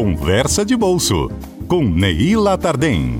Conversa de Bolso, com Neila Tardem.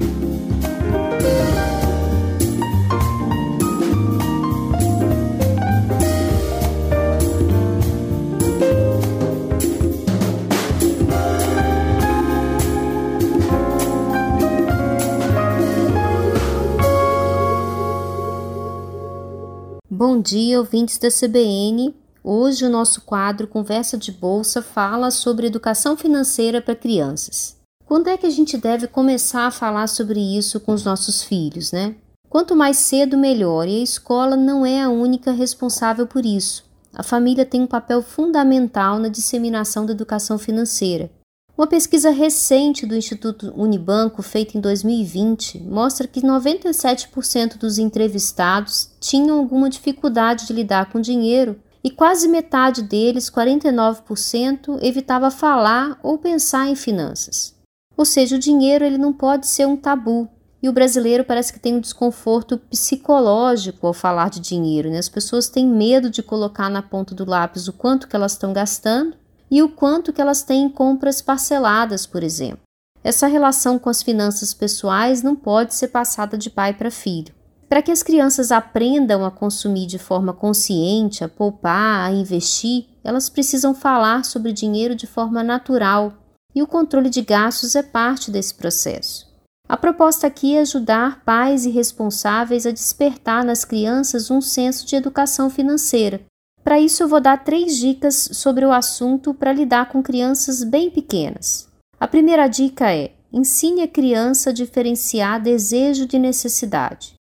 Bom dia, ouvintes da CBN. Hoje o nosso quadro Conversa de Bolsa fala sobre educação financeira para crianças. Quando é que a gente deve começar a falar sobre isso com os nossos filhos, né? Quanto mais cedo, melhor, e a escola não é a única responsável por isso. A família tem um papel fundamental na disseminação da educação financeira. Uma pesquisa recente do Instituto Unibanco, feita em 2020, mostra que 97% dos entrevistados tinham alguma dificuldade de lidar com dinheiro e quase metade deles, 49%, evitava falar ou pensar em finanças. Ou seja, o dinheiro ele não pode ser um tabu. E o brasileiro parece que tem um desconforto psicológico ao falar de dinheiro. Né? As pessoas têm medo de colocar na ponta do lápis o quanto que elas estão gastando e o quanto que elas têm em compras parceladas, por exemplo. Essa relação com as finanças pessoais não pode ser passada de pai para filho. Para que as crianças aprendam a consumir de forma consciente, a poupar, a investir, elas precisam falar sobre dinheiro de forma natural e o controle de gastos é parte desse processo. A proposta aqui é ajudar pais e responsáveis a despertar nas crianças um senso de educação financeira. Para isso, eu vou dar três dicas sobre o assunto para lidar com crianças bem pequenas. A primeira dica é: ensine a criança a diferenciar desejo de necessidade.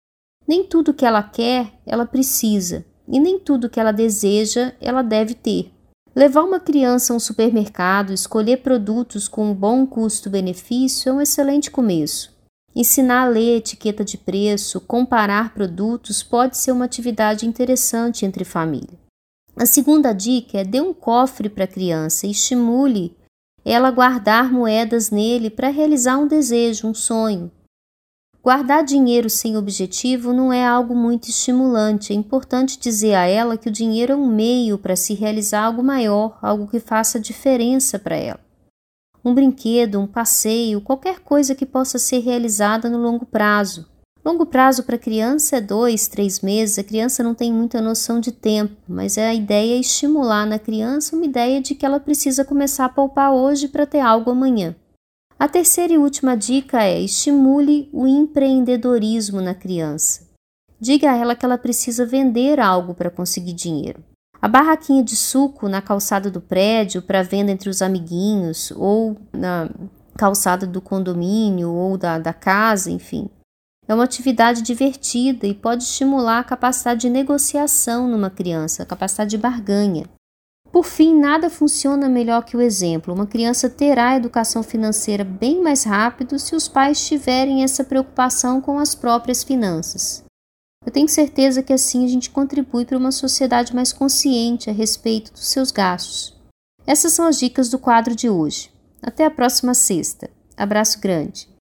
Nem tudo que ela quer, ela precisa, e nem tudo que ela deseja, ela deve ter. Levar uma criança a um supermercado, escolher produtos com um bom custo-benefício é um excelente começo. Ensinar a ler etiqueta de preço, comparar produtos pode ser uma atividade interessante entre família. A segunda dica é dê um cofre para a criança e estimule ela a guardar moedas nele para realizar um desejo, um sonho. Guardar dinheiro sem objetivo não é algo muito estimulante. É importante dizer a ela que o dinheiro é um meio para se realizar algo maior, algo que faça diferença para ela. Um brinquedo, um passeio, qualquer coisa que possa ser realizada no longo prazo. Longo prazo para criança é dois, três meses. A criança não tem muita noção de tempo, mas a ideia é estimular na criança uma ideia de que ela precisa começar a poupar hoje para ter algo amanhã. A terceira e última dica é estimule o empreendedorismo na criança. Diga a ela que ela precisa vender algo para conseguir dinheiro. A barraquinha de suco na calçada do prédio para venda entre os amiguinhos, ou na calçada do condomínio ou da, da casa, enfim. É uma atividade divertida e pode estimular a capacidade de negociação numa criança, a capacidade de barganha. Por fim, nada funciona melhor que o exemplo. Uma criança terá educação financeira bem mais rápido se os pais tiverem essa preocupação com as próprias finanças. Eu tenho certeza que assim a gente contribui para uma sociedade mais consciente a respeito dos seus gastos. Essas são as dicas do quadro de hoje. Até a próxima sexta. Abraço grande.